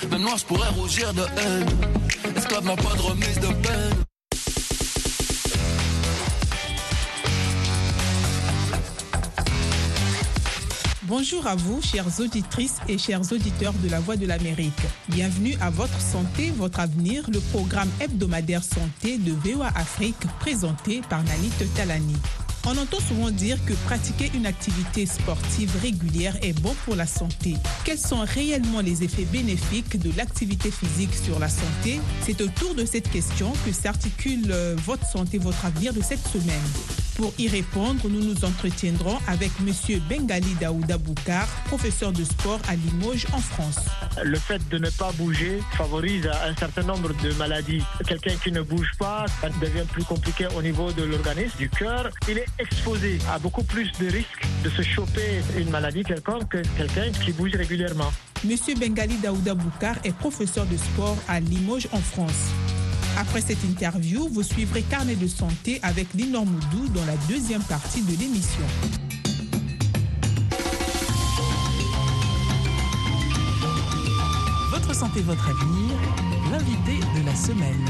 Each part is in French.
Je pourrais rougir de haine. Pas de remise de peine. Bonjour à vous, chères auditrices et chers auditeurs de la Voix de l'Amérique. Bienvenue à Votre Santé, Votre Avenir, le programme hebdomadaire santé de VOA Afrique présenté par Nanit Talani. On entend souvent dire que pratiquer une activité sportive régulière est bon pour la santé. Quels sont réellement les effets bénéfiques de l'activité physique sur la santé? C'est autour de cette question que s'articule euh, Votre santé, votre avenir de cette semaine. Pour y répondre, nous nous entretiendrons avec M. Bengali Daouda Boukar, professeur de sport à Limoges en France. Le fait de ne pas bouger favorise un certain nombre de maladies. Quelqu'un qui ne bouge pas, ça devient plus compliqué au niveau de l'organisme, du cœur. Il est exposé à beaucoup plus de risques de se choper une maladie quelconque que quelqu'un qui bouge régulièrement. Monsieur Bengali Daouda Boukar est professeur de sport à Limoges en France. Après cette interview, vous suivrez Carnet de santé avec Linor Moudou dans la deuxième partie de l'émission. Votre santé, votre avenir, l'invité de la semaine.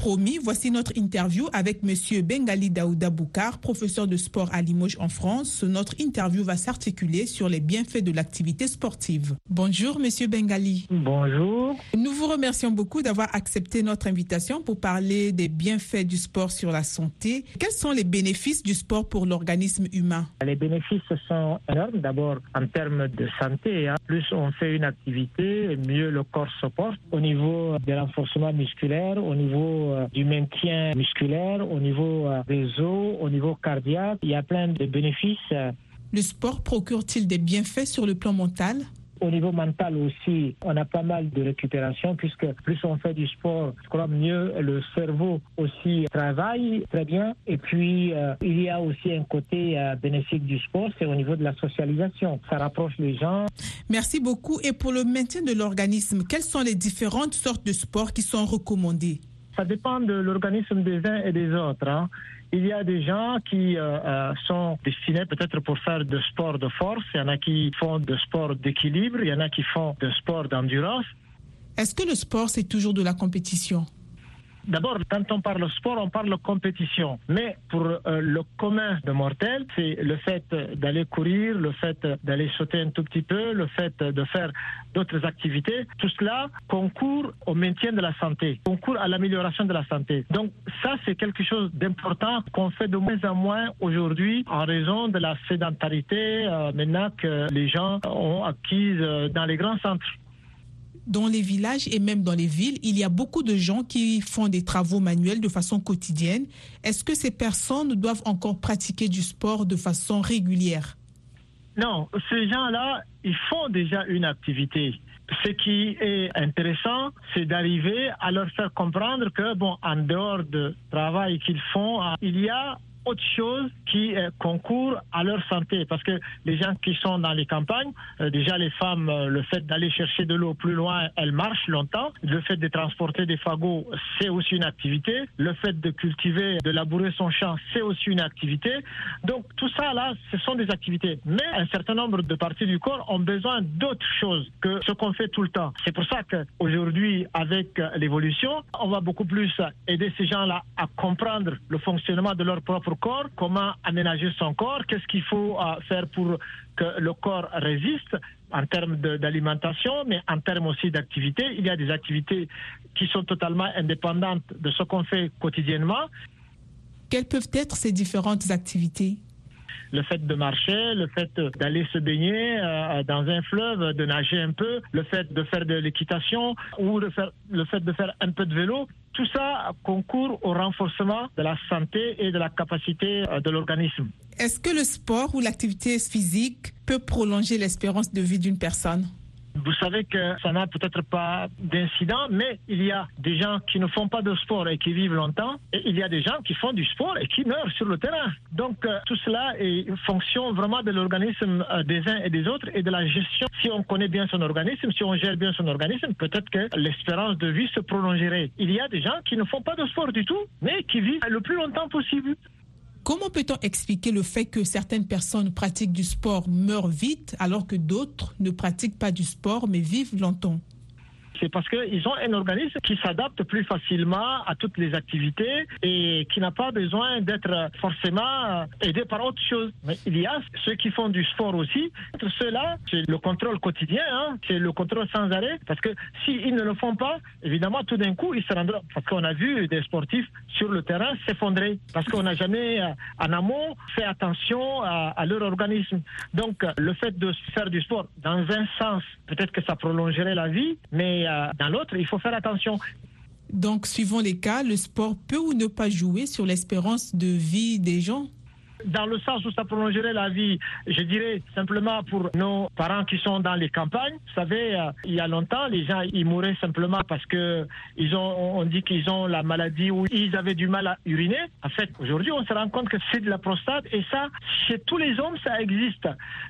Promis, voici notre interview avec Monsieur Bengali Daouda Boukar, professeur de sport à Limoges en France. Notre interview va s'articuler sur les bienfaits de l'activité sportive. Bonjour Monsieur Bengali. Bonjour. Nous vous remercions beaucoup d'avoir accepté notre invitation pour parler des bienfaits du sport sur la santé. Quels sont les bénéfices du sport pour l'organisme humain? Les bénéfices sont énormes. D'abord, en termes de santé, hein. plus on fait une activité, mieux le corps se porte au niveau du renforcement musculaire, au niveau euh, du maintien musculaire, au niveau euh, des os, au niveau cardiaque. Il y a plein de bénéfices. Le sport procure-t-il des bienfaits sur le plan mental? Au niveau mental aussi, on a pas mal de récupération puisque plus on fait du sport, je crois mieux le cerveau aussi travaille très bien. Et puis, euh, il y a aussi un côté euh, bénéfique du sport, c'est au niveau de la socialisation. Ça rapproche les gens. Merci beaucoup. Et pour le maintien de l'organisme, quelles sont les différentes sortes de sports qui sont recommandés? Ça dépend de l'organisme des uns et des autres. hein. Il y a des gens qui euh, euh, sont destinés peut-être pour faire de sport de force, il y en a qui font de sport d'équilibre, il y en a qui font de sport d'endurance. Est-ce que le sport, c'est toujours de la compétition? D'abord, quand on parle sport, on parle compétition. Mais pour euh, le commun de mortels, c'est le fait d'aller courir, le fait d'aller sauter un tout petit peu, le fait de faire d'autres activités. Tout cela concourt au maintien de la santé, concourt à l'amélioration de la santé. Donc ça, c'est quelque chose d'important qu'on fait de moins en moins aujourd'hui en raison de la sédentarité euh, maintenant que les gens ont acquise euh, dans les grands centres. Dans les villages et même dans les villes, il y a beaucoup de gens qui font des travaux manuels de façon quotidienne. Est-ce que ces personnes doivent encore pratiquer du sport de façon régulière? Non, ces gens-là, ils font déjà une activité. Ce qui est intéressant, c'est d'arriver à leur faire comprendre que, bon, en dehors du travail qu'ils font, il y a autre chose qui euh, concourt à leur santé. Parce que les gens qui sont dans les campagnes, euh, déjà les femmes, euh, le fait d'aller chercher de l'eau plus loin, elles marchent longtemps. Le fait de transporter des fagots, c'est aussi une activité. Le fait de cultiver, de labourer son champ, c'est aussi une activité. Donc tout ça là, ce sont des activités. Mais un certain nombre de parties du corps ont besoin d'autres choses que ce qu'on fait tout le temps. C'est pour ça qu'aujourd'hui, avec l'évolution, on va beaucoup plus aider ces gens-là à comprendre le fonctionnement de leur propre corps, comment aménager son corps, qu'est-ce qu'il faut euh, faire pour que le corps résiste en termes d'alimentation, mais en termes aussi d'activité. Il y a des activités qui sont totalement indépendantes de ce qu'on fait quotidiennement. Quelles peuvent être ces différentes activités? Le fait de marcher, le fait d'aller se baigner euh, dans un fleuve, de nager un peu, le fait de faire de l'équitation ou le, faire- le fait de faire un peu de vélo, tout ça concourt au renforcement de la santé et de la capacité euh, de l'organisme. Est-ce que le sport ou l'activité physique peut prolonger l'espérance de vie d'une personne? Vous savez que ça n'a peut-être pas d'incident, mais il y a des gens qui ne font pas de sport et qui vivent longtemps, et il y a des gens qui font du sport et qui meurent sur le terrain. Donc euh, tout cela est fonction vraiment de l'organisme euh, des uns et des autres et de la gestion. Si on connaît bien son organisme, si on gère bien son organisme, peut-être que l'espérance de vie se prolongerait. Il y a des gens qui ne font pas de sport du tout, mais qui vivent le plus longtemps possible. Comment peut-on expliquer le fait que certaines personnes pratiquent du sport meurent vite alors que d'autres ne pratiquent pas du sport mais vivent longtemps? C'est parce qu'ils ont un organisme qui s'adapte plus facilement à toutes les activités et qui n'a pas besoin d'être forcément aidé par autre chose. Mais il y a ceux qui font du sport aussi. C'est le contrôle quotidien, hein. c'est le contrôle sans arrêt. Parce que s'ils ne le font pas, évidemment, tout d'un coup, ils se rendront. Parce qu'on a vu des sportifs sur le terrain s'effondrer. Parce qu'on n'a jamais, euh, en amont, fait attention à, à leur organisme. Donc, le fait de faire du sport, dans un sens, peut-être que ça prolongerait la vie, mais euh, dans l'autre, il faut faire attention. Donc, suivant les cas, le sport peut ou ne pas jouer sur l'espérance de vie des gens? Dans le sens où ça prolongerait la vie, je dirais simplement pour nos parents qui sont dans les campagnes. Vous savez, euh, il y a longtemps, les gens ils mouraient simplement parce que ils ont, on dit qu'ils ont la maladie ou ils avaient du mal à uriner. En fait, aujourd'hui, on se rend compte que c'est de la prostate et ça, chez tous les hommes, ça existe.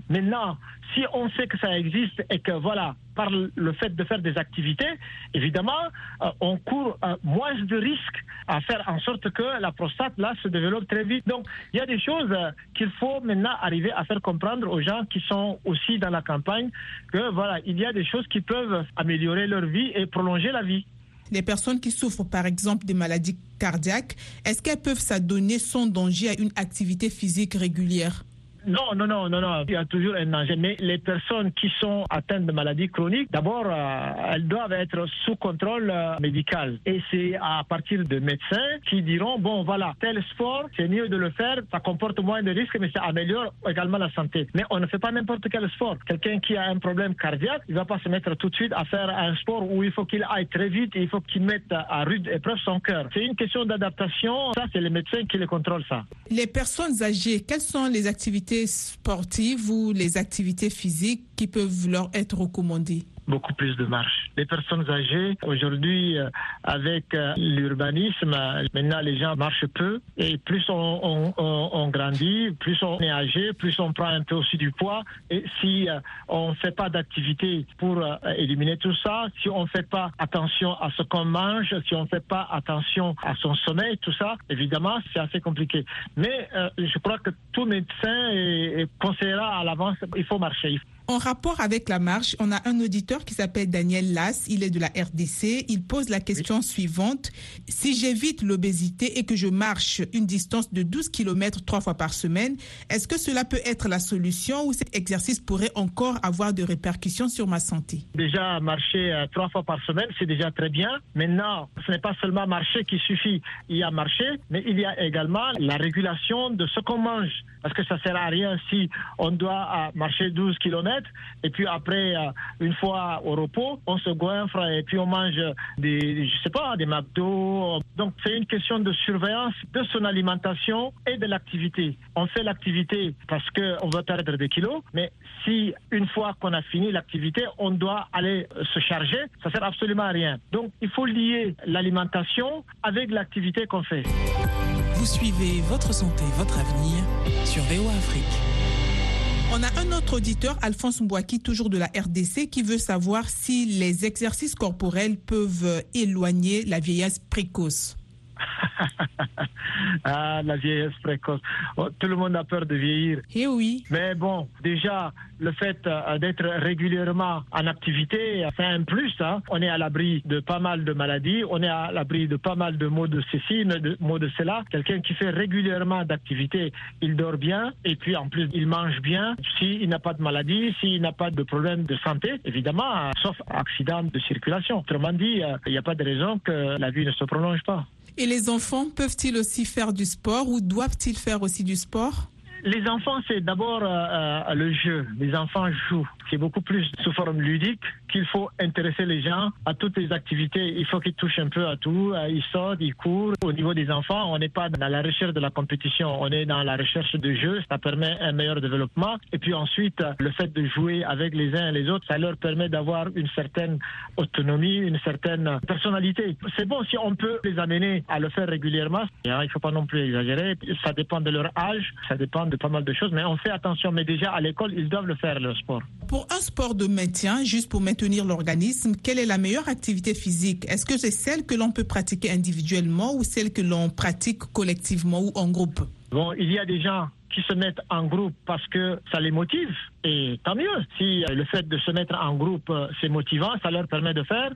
Maintenant, si on sait que ça existe et que voilà, par le fait de faire des activités, évidemment, euh, on court euh, moins de risques à faire en sorte que la prostate là se développe très vite. Donc, il y a des choses euh, qu'il faut maintenant arriver à faire comprendre aux gens qui sont aussi dans la campagne que voilà, il y a des choses qui peuvent améliorer leur vie et prolonger la vie. Les personnes qui souffrent par exemple des maladies cardiaques, est-ce qu'elles peuvent s'adonner sans danger à une activité physique régulière? Non, non, non, non, non. Il y a toujours un danger. Mais les personnes qui sont atteintes de maladies chroniques, d'abord, euh, elles doivent être sous contrôle euh, médical. Et c'est à partir de médecins qui diront, bon, voilà, tel sport, c'est mieux de le faire, ça comporte moins de risques, mais ça améliore également la santé. Mais on ne fait pas n'importe quel sport. Quelqu'un qui a un problème cardiaque, il ne va pas se mettre tout de suite à faire un sport où il faut qu'il aille très vite et il faut qu'il mette à rude épreuve son cœur. C'est une question d'adaptation. Ça, c'est les médecins qui le contrôlent, ça. Les personnes âgées, quelles sont les activités sportives ou les activités physiques qui peuvent leur être recommandées? Beaucoup plus de marche. Les personnes âgées, aujourd'hui, euh, avec euh, l'urbanisme, maintenant les gens marchent peu et plus on, grandit, plus on est âgé, plus on prend un peu aussi du poids. Et si euh, on ne fait pas d'activité pour éliminer tout ça, si on ne fait pas attention à ce qu'on mange, si on ne fait pas attention à son sommeil, tout ça, évidemment, c'est assez compliqué. Mais je crois que tout médecin conseillera à l'avance, il faut marcher. En rapport avec la marche, on a un auditeur qui s'appelle Daniel Lass, il est de la RDC. Il pose la question suivante. Si j'évite l'obésité et que je marche une distance de 12 km trois fois par semaine, est-ce que cela peut être la solution ou cet exercice pourrait encore avoir de répercussions sur ma santé? Déjà, marcher euh, trois fois par semaine, c'est déjà très bien. Maintenant, ce n'est pas seulement marcher qui suffit. Il y a marcher, mais il y a également la régulation de ce qu'on mange. Parce que ça ne sert à rien si on doit euh, marcher 12 km et puis après, euh, une fois au repos, on se goinfre et puis on mange des, je sais pas, des McDo. Donc c'est une question de surveillance de son alimentation et de l'activité. On fait l'activité parce qu'on veut perdre des kilos, mais si une fois qu'on a fini l'activité, on doit aller se charger, ça sert absolument à rien. Donc il faut lier l'alimentation avec l'activité qu'on fait. Vous suivez votre santé, votre avenir sur VOA Afrique. On a un autre auditeur, Alphonse Mbouaki, toujours de la RDC, qui veut savoir si les exercices corporels peuvent éloigner la vieillesse précoce. ah, la vieillesse précoce. Oh, tout le monde a peur de vieillir. Eh oui. Mais bon, déjà, le fait euh, d'être régulièrement en activité, c'est un plus. Hein. On est à l'abri de pas mal de maladies, on est à l'abri de pas mal de maux de ceci, de maux de cela. Quelqu'un qui fait régulièrement d'activité, il dort bien et puis en plus, il mange bien. S'il n'a pas de maladie, s'il n'a pas de problème de santé, évidemment, sauf accident de circulation. Autrement dit, euh, il n'y a pas de raison que la vie ne se prolonge pas. Et les enfants peuvent-ils aussi faire du sport ou doivent-ils faire aussi du sport? Les enfants, c'est d'abord euh, euh, le jeu. Les enfants jouent. C'est beaucoup plus sous forme ludique qu'il faut intéresser les gens à toutes les activités. Il faut qu'ils touchent un peu à tout. Euh, ils sortent, ils courent. Au niveau des enfants, on n'est pas dans la recherche de la compétition. On est dans la recherche de jeu. Ça permet un meilleur développement. Et puis ensuite, le fait de jouer avec les uns et les autres, ça leur permet d'avoir une certaine autonomie, une certaine personnalité. C'est bon si on peut les amener à le faire régulièrement. Il ne faut pas non plus exagérer. Ça dépend de leur âge. Ça dépend de pas mal de choses, mais on fait attention. Mais déjà, à l'école, ils doivent le faire, le sport. Pour un sport de maintien, juste pour maintenir l'organisme, quelle est la meilleure activité physique? Est-ce que c'est celle que l'on peut pratiquer individuellement ou celle que l'on pratique collectivement ou en groupe? Bon, il y a des gens qui se mettent en groupe parce que ça les motive, et tant mieux. Si le fait de se mettre en groupe, euh, c'est motivant, ça leur permet de faire.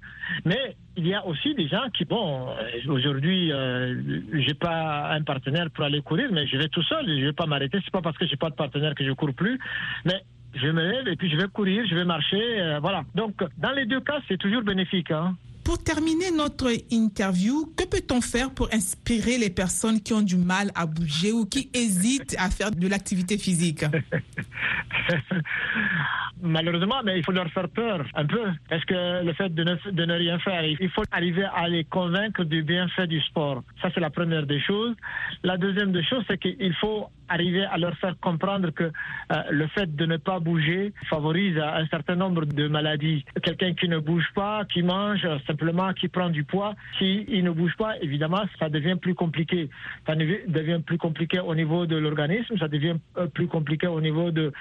Mais il y a aussi des gens qui, bon, euh, aujourd'hui, euh, j'ai pas un partenaire pour aller courir, mais je vais tout seul, je vais pas m'arrêter. C'est pas parce que j'ai pas de partenaire que je cours plus, mais je me lève et puis je vais courir, je vais marcher, euh, voilà. Donc, dans les deux cas, c'est toujours bénéfique. Hein. Pour terminer notre interview, que peut-on faire pour inspirer les personnes qui ont du mal à bouger ou qui hésitent à faire de l'activité physique? Malheureusement, mais il faut leur faire peur un peu. Parce que le fait de ne, de ne rien faire, il faut arriver à les convaincre du bienfait du sport. Ça, c'est la première des choses. La deuxième des choses, c'est qu'il faut arriver à leur faire comprendre que euh, le fait de ne pas bouger favorise un certain nombre de maladies. Quelqu'un qui ne bouge pas, qui mange simplement, qui prend du poids, s'il ne bouge pas, évidemment, ça devient plus compliqué. Ça devient plus compliqué au niveau de l'organisme, ça devient euh, plus compliqué au niveau de,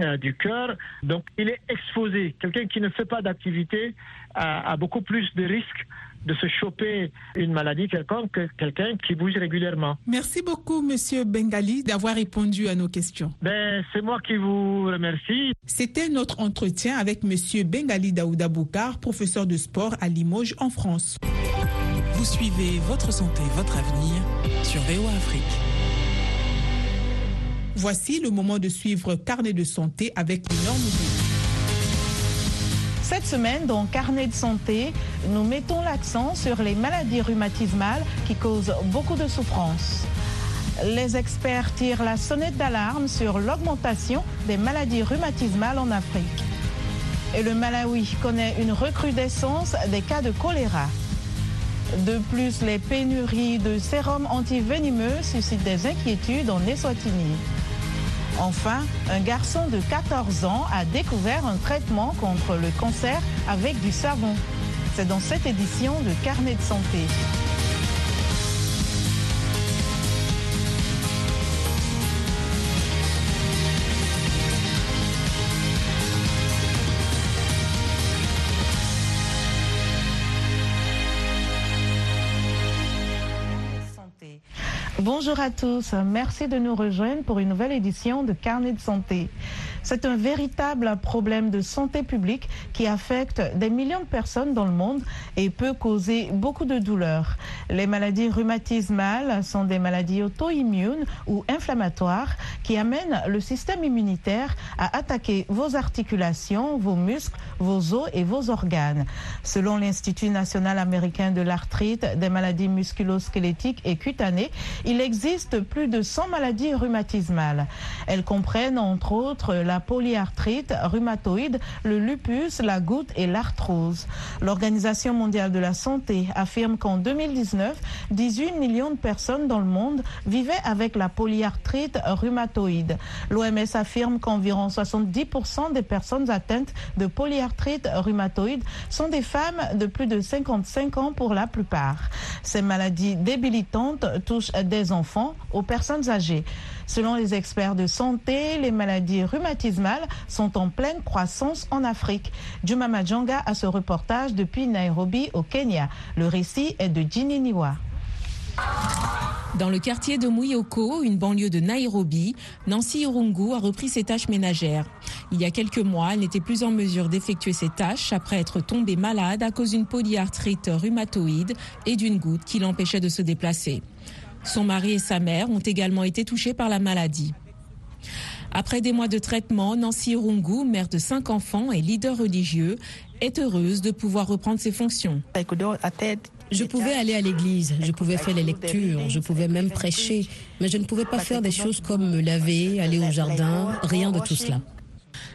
euh, du cœur. Donc, il est exposé. Quelqu'un qui ne fait pas d'activité a beaucoup plus de risques de se choper une maladie quelconque que quelqu'un qui bouge régulièrement. Merci beaucoup, Monsieur Bengali, d'avoir répondu à nos questions. Ben, c'est moi qui vous remercie. C'était notre entretien avec Monsieur Bengali Daouda Boukar, professeur de sport à Limoges, en France. Vous suivez votre santé, votre avenir sur VOA Afrique. Voici le moment de suivre Carnet de santé avec une norme Cette semaine, dans Carnet de santé, nous mettons l'accent sur les maladies rhumatismales qui causent beaucoup de souffrance. Les experts tirent la sonnette d'alarme sur l'augmentation des maladies rhumatismales en Afrique. Et le Malawi connaît une recrudescence des cas de choléra. De plus, les pénuries de sérum antivenimeux suscitent des inquiétudes en Eswatini. Enfin, un garçon de 14 ans a découvert un traitement contre le cancer avec du savon. C'est dans cette édition de Carnet de santé. Bonjour à tous, merci de nous rejoindre pour une nouvelle édition de Carnet de santé. C'est un véritable problème de santé publique qui affecte des millions de personnes dans le monde et peut causer beaucoup de douleurs. Les maladies rhumatismales sont des maladies auto-immunes ou inflammatoires qui amènent le système immunitaire à attaquer vos articulations, vos muscles, vos os et vos organes. Selon l'Institut national américain de l'arthrite, des maladies musculo-squelettiques et cutanées, il existe plus de 100 maladies rhumatismales. Elles comprennent entre autres la polyarthrite rhumatoïde, le lupus, la goutte et l'arthrose. L'Organisation mondiale de la santé affirme qu'en 2019, 18 millions de personnes dans le monde vivaient avec la polyarthrite rhumatoïde. L'OMS affirme qu'environ 70% des personnes atteintes de polyarthrite rhumatoïde sont des femmes de plus de 55 ans pour la plupart. Ces maladies débilitantes touchent des enfants aux personnes âgées. Selon les experts de santé, les maladies rhumatismales sont en pleine croissance en Afrique. Juma Majanga a ce reportage depuis Nairobi au Kenya. Le récit est de Ginny Niwa. Dans le quartier de Muyoko, une banlieue de Nairobi, Nancy Irungu a repris ses tâches ménagères. Il y a quelques mois, elle n'était plus en mesure d'effectuer ses tâches après être tombée malade à cause d'une polyarthrite rhumatoïde et d'une goutte qui l'empêchait de se déplacer. Son mari et sa mère ont également été touchés par la maladie. Après des mois de traitement, Nancy Rungu, mère de cinq enfants et leader religieux, est heureuse de pouvoir reprendre ses fonctions. Je pouvais aller à l'église, je pouvais faire les lectures, je pouvais même prêcher, mais je ne pouvais pas faire des choses comme me laver, aller au jardin, rien de tout cela.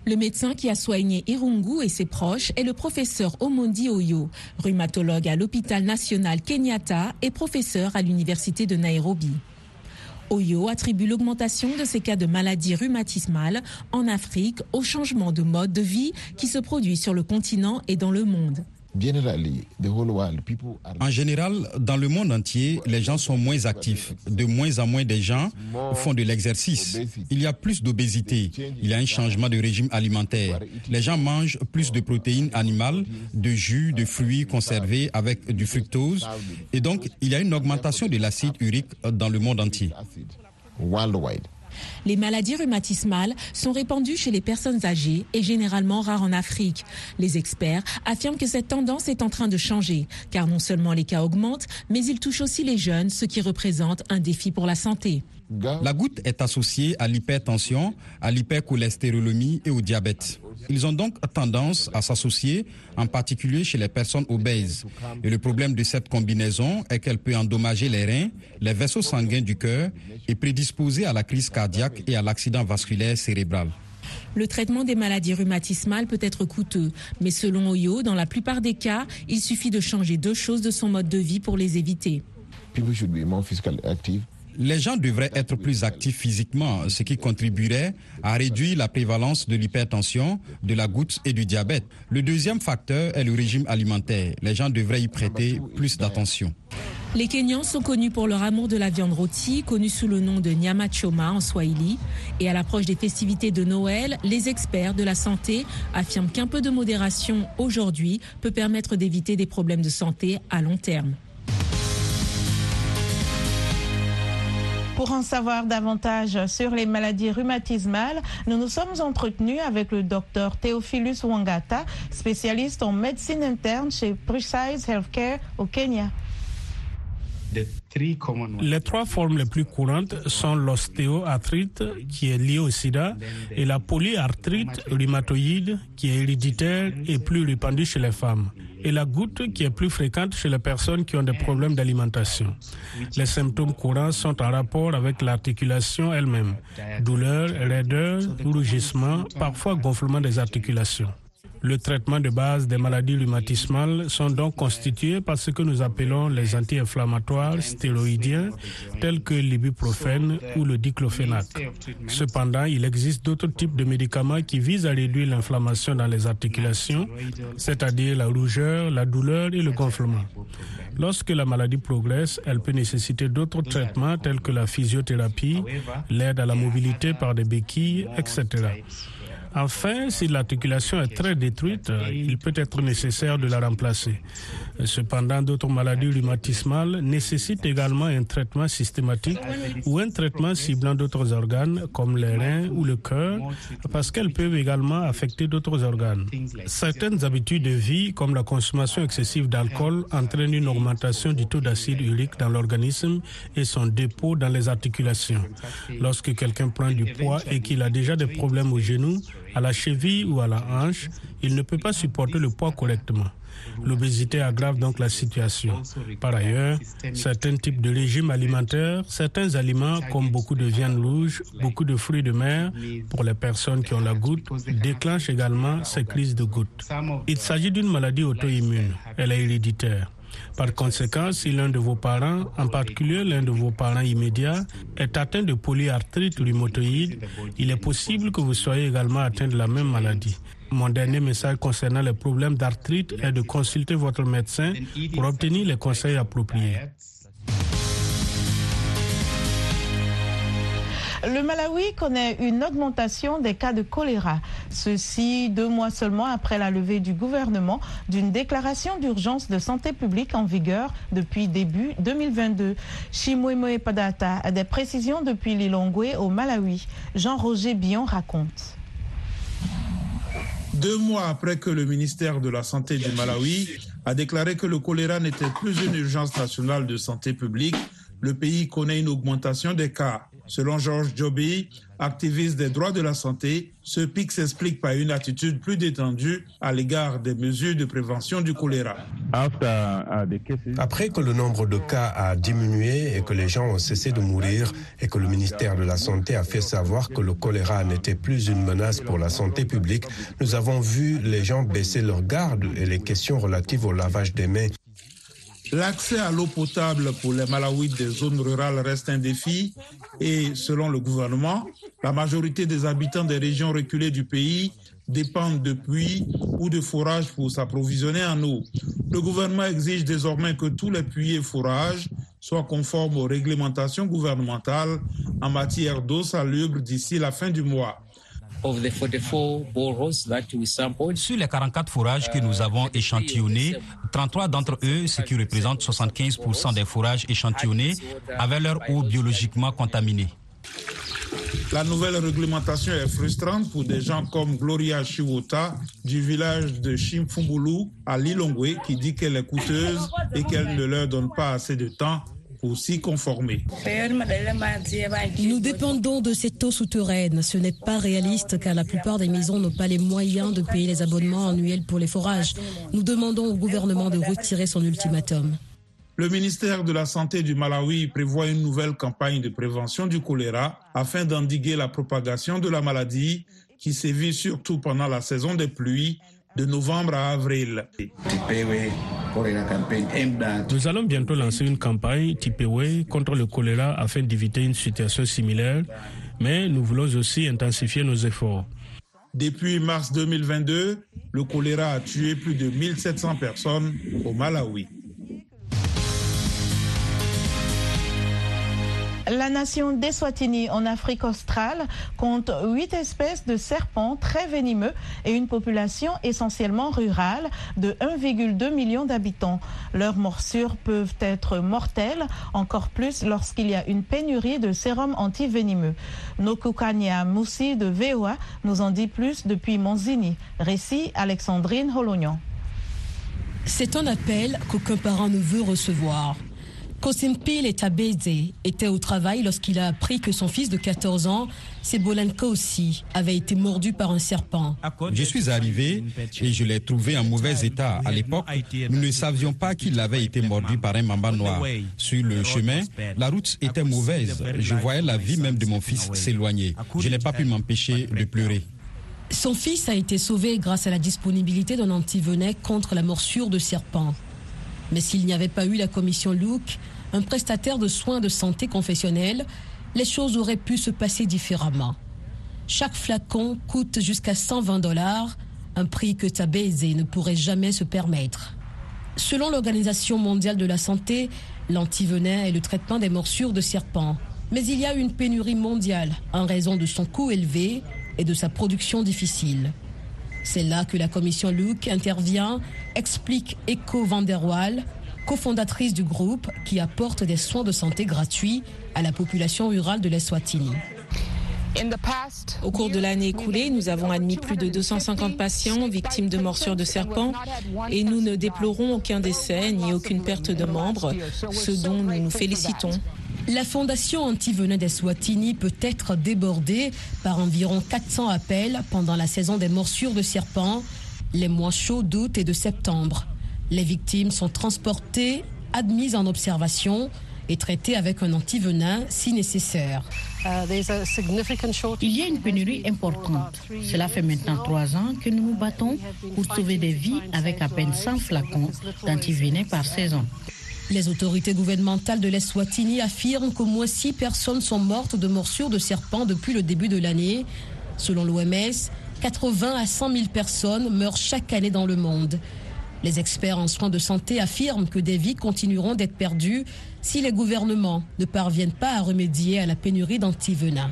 Le médecin qui a soigné Irungu et ses proches est le professeur Omondi Oyo, rhumatologue à l'hôpital national Kenyatta et professeur à l'université de Nairobi. Oyo attribue l'augmentation de ces cas de maladies rhumatismales en Afrique au changement de mode de vie qui se produit sur le continent et dans le monde. En général, dans le monde entier, les gens sont moins actifs. De moins en moins de gens font de l'exercice. Il y a plus d'obésité. Il y a un changement de régime alimentaire. Les gens mangent plus de protéines animales, de jus, de fruits conservés avec du fructose. Et donc, il y a une augmentation de l'acide urique dans le monde entier. Les maladies rhumatismales sont répandues chez les personnes âgées et généralement rares en Afrique. Les experts affirment que cette tendance est en train de changer, car non seulement les cas augmentent, mais ils touchent aussi les jeunes, ce qui représente un défi pour la santé. La goutte est associée à l'hypertension, à l'hypercholestérolémie et au diabète. Ils ont donc tendance à s'associer, en particulier chez les personnes obèses. Et le problème de cette combinaison est qu'elle peut endommager les reins, les vaisseaux sanguins du cœur et prédisposer à la crise cardiaque et à l'accident vasculaire cérébral. Le traitement des maladies rhumatismales peut être coûteux, mais selon Oyo, dans la plupart des cas, il suffit de changer deux choses de son mode de vie pour les éviter les gens devraient être plus actifs physiquement, ce qui contribuerait à réduire la prévalence de l'hypertension, de la goutte et du diabète. Le deuxième facteur est le régime alimentaire. Les gens devraient y prêter plus d'attention. Les Kenyans sont connus pour leur amour de la viande rôtie, connue sous le nom de nyama choma en swahili. Et à l'approche des festivités de Noël, les experts de la santé affirment qu'un peu de modération aujourd'hui peut permettre d'éviter des problèmes de santé à long terme. Pour en savoir davantage sur les maladies rhumatismales, nous nous sommes entretenus avec le docteur Theophilus Wangata, spécialiste en médecine interne chez Precise Healthcare au Kenya. Les trois formes les plus courantes sont l'ostéoarthrite, qui est liée au sida, et la polyarthrite rhumatoïde, qui est héréditaire et plus répandue chez les femmes, et la goutte, qui est plus fréquente chez les personnes qui ont des problèmes d'alimentation. Les symptômes courants sont en rapport avec l'articulation elle-même, douleur, raideur, rougissement, parfois gonflement des articulations. Le traitement de base des maladies rhumatismales sont donc constitués par ce que nous appelons les anti-inflammatoires stéroïdiens tels que l'ibuprofène ou le diclofénac. Cependant, il existe d'autres types de médicaments qui visent à réduire l'inflammation dans les articulations, c'est-à-dire la rougeur, la douleur et le gonflement. Lorsque la maladie progresse, elle peut nécessiter d'autres traitements tels que la physiothérapie, l'aide à la mobilité par des béquilles, etc. Enfin, si l'articulation est très détruite, il peut être nécessaire de la remplacer. Cependant, d'autres maladies rhumatismales nécessitent également un traitement systématique ou un traitement ciblant d'autres organes comme les reins ou le cœur parce qu'elles peuvent également affecter d'autres organes. Certaines habitudes de vie comme la consommation excessive d'alcool entraînent une augmentation du taux d'acide urique dans l'organisme et son dépôt dans les articulations. Lorsque quelqu'un prend du poids et qu'il a déjà des problèmes au genou, à la cheville ou à la hanche, il ne peut pas supporter le poids correctement. L'obésité aggrave donc la situation. Par ailleurs, certains types de régimes alimentaires, certains aliments comme beaucoup de viande rouge, beaucoup de fruits de mer, pour les personnes qui ont la goutte, déclenchent également ces crises de goutte. Il s'agit d'une maladie auto-immune. Elle est héréditaire. Par conséquent, si l'un de vos parents, en particulier l'un de vos parents immédiats, est atteint de polyarthrite rhumatoïde, il est possible que vous soyez également atteint de la même maladie. Mon dernier message concernant les problèmes d'arthrite est de consulter votre médecin pour obtenir les conseils appropriés. Le Malawi connaît une augmentation des cas de choléra. Ceci deux mois seulement après la levée du gouvernement d'une déclaration d'urgence de santé publique en vigueur depuis début 2022. Chimwemwe Padata a des précisions depuis Lilongwe au Malawi. Jean-Roger Bion raconte. Deux mois après que le ministère de la Santé du Malawi a déclaré que le choléra n'était plus une urgence nationale de santé publique, le pays connaît une augmentation des cas. Selon Georges Joby, activiste des droits de la santé, ce pic s'explique par une attitude plus détendue à l'égard des mesures de prévention du choléra. Après que le nombre de cas a diminué et que les gens ont cessé de mourir et que le ministère de la Santé a fait savoir que le choléra n'était plus une menace pour la santé publique, nous avons vu les gens baisser leur garde et les questions relatives au lavage des mains L'accès à l'eau potable pour les Malawites des zones rurales reste un défi et selon le gouvernement, la majorité des habitants des régions reculées du pays dépendent de puits ou de forages pour s'approvisionner en eau. Le gouvernement exige désormais que tous les puits et forages soient conformes aux réglementations gouvernementales en matière d'eau salubre d'ici la fin du mois. Sur les 44 forages que nous avons échantillonnés, 33 d'entre eux, ce qui représente 75% des forages échantillonnés, avaient leur eau biologiquement contaminée. La nouvelle réglementation est frustrante pour des gens comme Gloria Chiwota du village de Chimfumbulu à Lilongwe qui dit qu'elle est coûteuse et qu'elle ne leur donne pas assez de temps pour s'y conformer. Nous dépendons de cette eau souterraine. Ce n'est pas réaliste car la plupart des maisons n'ont pas les moyens de payer les abonnements annuels pour les forages. Nous demandons au gouvernement de retirer son ultimatum. Le ministère de la Santé du Malawi prévoit une nouvelle campagne de prévention du choléra afin d'endiguer la propagation de la maladie qui sévit surtout pendant la saison des pluies de novembre à avril. Nous allons bientôt lancer une campagne Tipewe contre le choléra afin d'éviter une situation similaire, mais nous voulons aussi intensifier nos efforts. Depuis mars 2022, le choléra a tué plus de 1700 personnes au Malawi. La nation d'Eswatini en Afrique australe compte huit espèces de serpents très venimeux et une population essentiellement rurale de 1,2 million d'habitants. Leurs morsures peuvent être mortelles, encore plus lorsqu'il y a une pénurie de sérum antivenimeux. Nokukania Moussi de VOA nous en dit plus depuis Monzini. Récit Alexandrine Holognan. C'est un appel qu'aucun parent ne veut recevoir. Kosimpil et Tabeze étaient au travail lorsqu'il a appris que son fils de 14 ans, Sebolanka aussi, avait été mordu par un serpent. Je suis arrivé et je l'ai trouvé en mauvais état. À l'époque, nous ne savions pas qu'il avait été mordu par un mamba noir. Sur le chemin, la route était mauvaise. Je voyais la vie même de mon fils s'éloigner. Je n'ai pas pu m'empêcher de pleurer. Son fils a été sauvé grâce à la disponibilité d'un antivenin contre la morsure de serpent. Mais s'il n'y avait pas eu la commission Luke, un prestataire de soins de santé confessionnels, les choses auraient pu se passer différemment. Chaque flacon coûte jusqu'à 120 dollars, un prix que Tabeze ne pourrait jamais se permettre. Selon l'Organisation mondiale de la santé, l'antivenin est le traitement des morsures de serpents. Mais il y a une pénurie mondiale en raison de son coût élevé et de sa production difficile. C'est là que la commission Luke intervient, explique Echo van der Waal, cofondatrice du groupe qui apporte des soins de santé gratuits à la population rurale de l'Eswatini. Au cours de l'année écoulée, nous avons admis plus de 250 patients victimes de morsures de serpents et nous ne déplorons aucun décès ni aucune perte de membres, ce dont nous nous félicitons. La fondation anti-venin des Swatini peut être débordée par environ 400 appels pendant la saison des morsures de serpents, les mois chauds d'août et de septembre. Les victimes sont transportées, admises en observation et traitées avec un antivenin si nécessaire. Il y a une pénurie importante. Cela fait maintenant trois ans que nous nous battons pour sauver des vies avec à peine 100 flacons d'antivenin par saison. Les autorités gouvernementales de l'Eswatini affirment qu'au moins six personnes sont mortes de morsures de serpents depuis le début de l'année. Selon l'OMS, 80 à 100 000 personnes meurent chaque année dans le monde. Les experts en soins de santé affirment que des vies continueront d'être perdues si les gouvernements ne parviennent pas à remédier à la pénurie d'antivenins.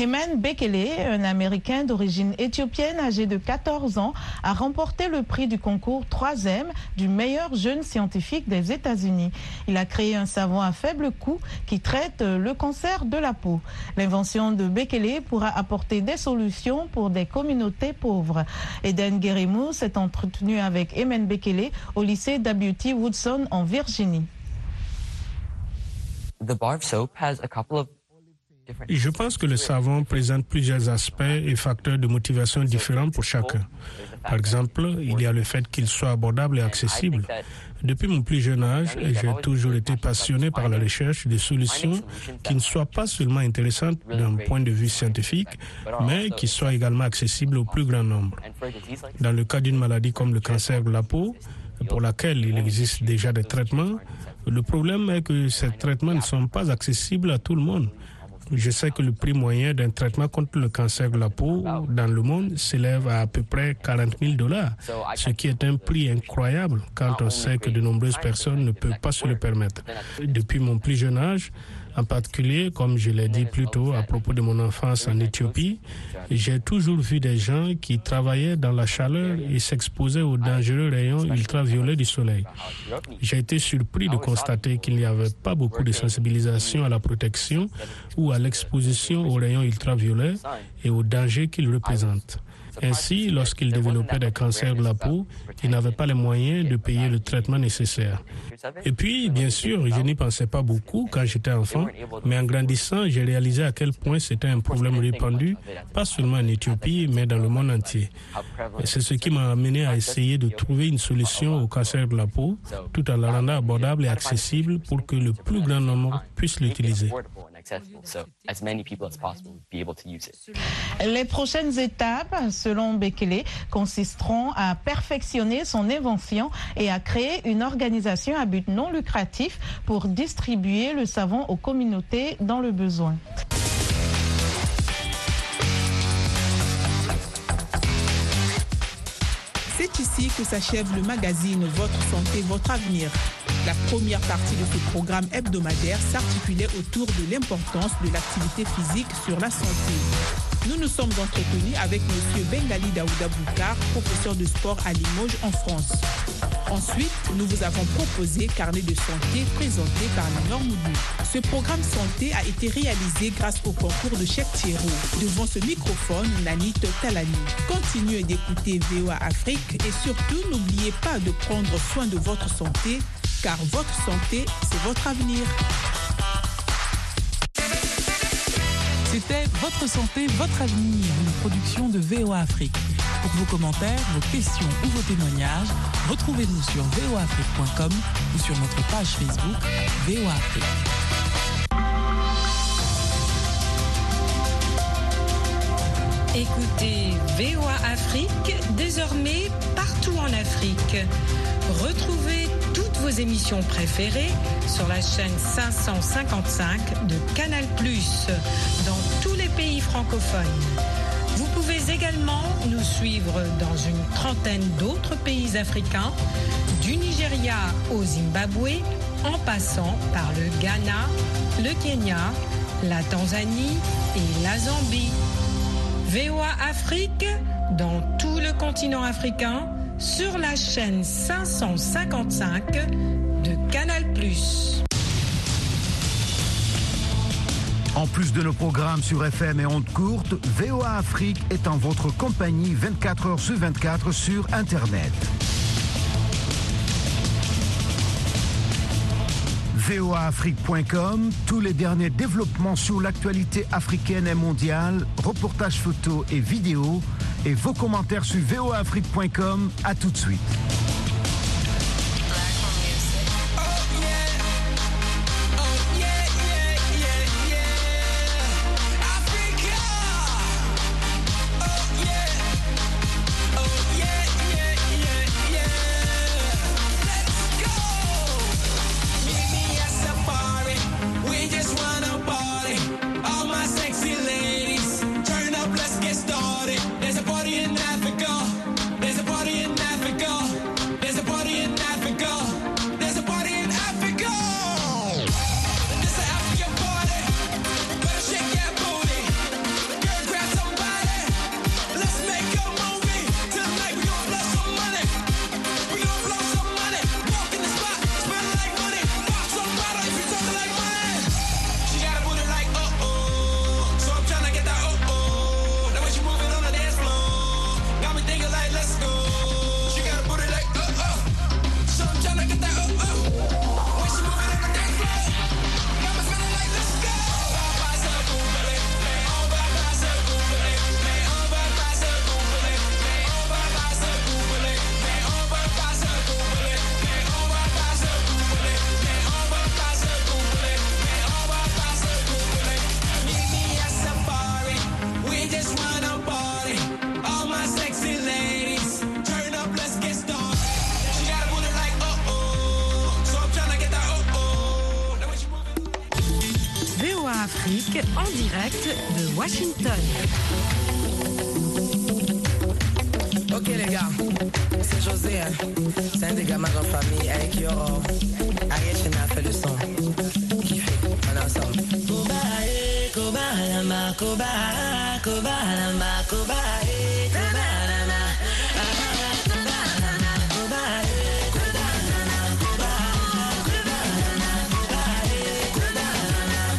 Heman Bekele, un Américain d'origine éthiopienne âgé de 14 ans, a remporté le prix du concours 3e du meilleur jeune scientifique des États-Unis. Il a créé un savon à faible coût qui traite le cancer de la peau. L'invention de Bekele pourra apporter des solutions pour des communautés pauvres. Eden Guérimou s'est entretenu avec Heman Bekele au lycée W.T. Woodson en Virginie. Je pense que le savon présente plusieurs aspects et facteurs de motivation différents pour chacun. Par exemple, il y a le fait qu'il soit abordable et accessible. Depuis mon plus jeune âge, j'ai toujours été passionné par la recherche de solutions qui ne soient pas seulement intéressantes d'un point de vue scientifique, mais qui soient également accessibles au plus grand nombre. Dans le cas d'une maladie comme le cancer de la peau, pour laquelle il existe déjà des traitements, le problème est que ces traitements ne sont pas accessibles à tout le monde. Je sais que le prix moyen d'un traitement contre le cancer de la peau dans le monde s'élève à à peu près 40 000 dollars, ce qui est un prix incroyable quand on sait que de nombreuses personnes ne peuvent pas se le permettre. Depuis mon plus jeune âge, En particulier, comme je l'ai dit plus tôt à propos de mon enfance en Éthiopie, j'ai toujours vu des gens qui travaillaient dans la chaleur et s'exposaient aux dangereux rayons ultraviolets du soleil. J'ai été surpris de constater qu'il n'y avait pas beaucoup de sensibilisation à la protection ou à l'exposition aux rayons ultraviolets et aux dangers qu'ils représentent. Ainsi, lorsqu'ils développaient des cancers de la peau, ils n'avaient pas les moyens de payer le traitement nécessaire. Et puis, bien sûr, je n'y pensais pas beaucoup quand j'étais enfant, mais en grandissant, j'ai réalisé à quel point c'était un problème répandu, pas seulement en Éthiopie, mais dans le monde entier. C'est ce qui m'a amené à essayer de trouver une solution au cancer de la peau, tout en la rendant abordable et accessible pour que le plus grand nombre puisse l'utiliser. Les prochaines étapes, selon Bekele, consisteront à perfectionner son invention et à créer une organisation à but non lucratif pour distribuer le savon aux communautés dans le besoin. C'est ici que s'achève le magazine Votre santé, votre avenir. La première partie de ce programme hebdomadaire s'articulait autour de l'importance de l'activité physique sur la santé. Nous nous sommes entretenus avec M. Bengali Daouda Boukar, professeur de sport à Limoges en France. Ensuite, nous vous avons proposé Carnet de santé présenté par Lénore Moudou. Ce programme santé a été réalisé grâce au concours de Cheikh Thierry. Devant ce microphone, Nanit Talani. Continuez d'écouter VOA Afrique et surtout n'oubliez pas de prendre soin de votre santé car votre santé, c'est votre avenir. C'était Votre santé, votre avenir, une production de VOA Afrique. Pour vos commentaires, vos questions ou vos témoignages, retrouvez-nous sur voafrique.com ou sur notre page Facebook VOA Afrique. Écoutez VOA Afrique désormais partout en Afrique. Retrouvez vos émissions préférées sur la chaîne 555 de Canal dans tous les pays francophones. Vous pouvez également nous suivre dans une trentaine d'autres pays africains, du Nigeria au Zimbabwe, en passant par le Ghana, le Kenya, la Tanzanie et la Zambie. VOA Afrique dans tout le continent africain sur la chaîne 555 de Canal+. En plus de nos programmes sur FM et ondes courtes, VOA Afrique est en votre compagnie 24 heures sur 24 sur Internet. voaafrique.com, tous les derniers développements sur l'actualité africaine et mondiale, reportages photos et vidéos, et vos commentaires sur voaafrique.com. À tout de suite.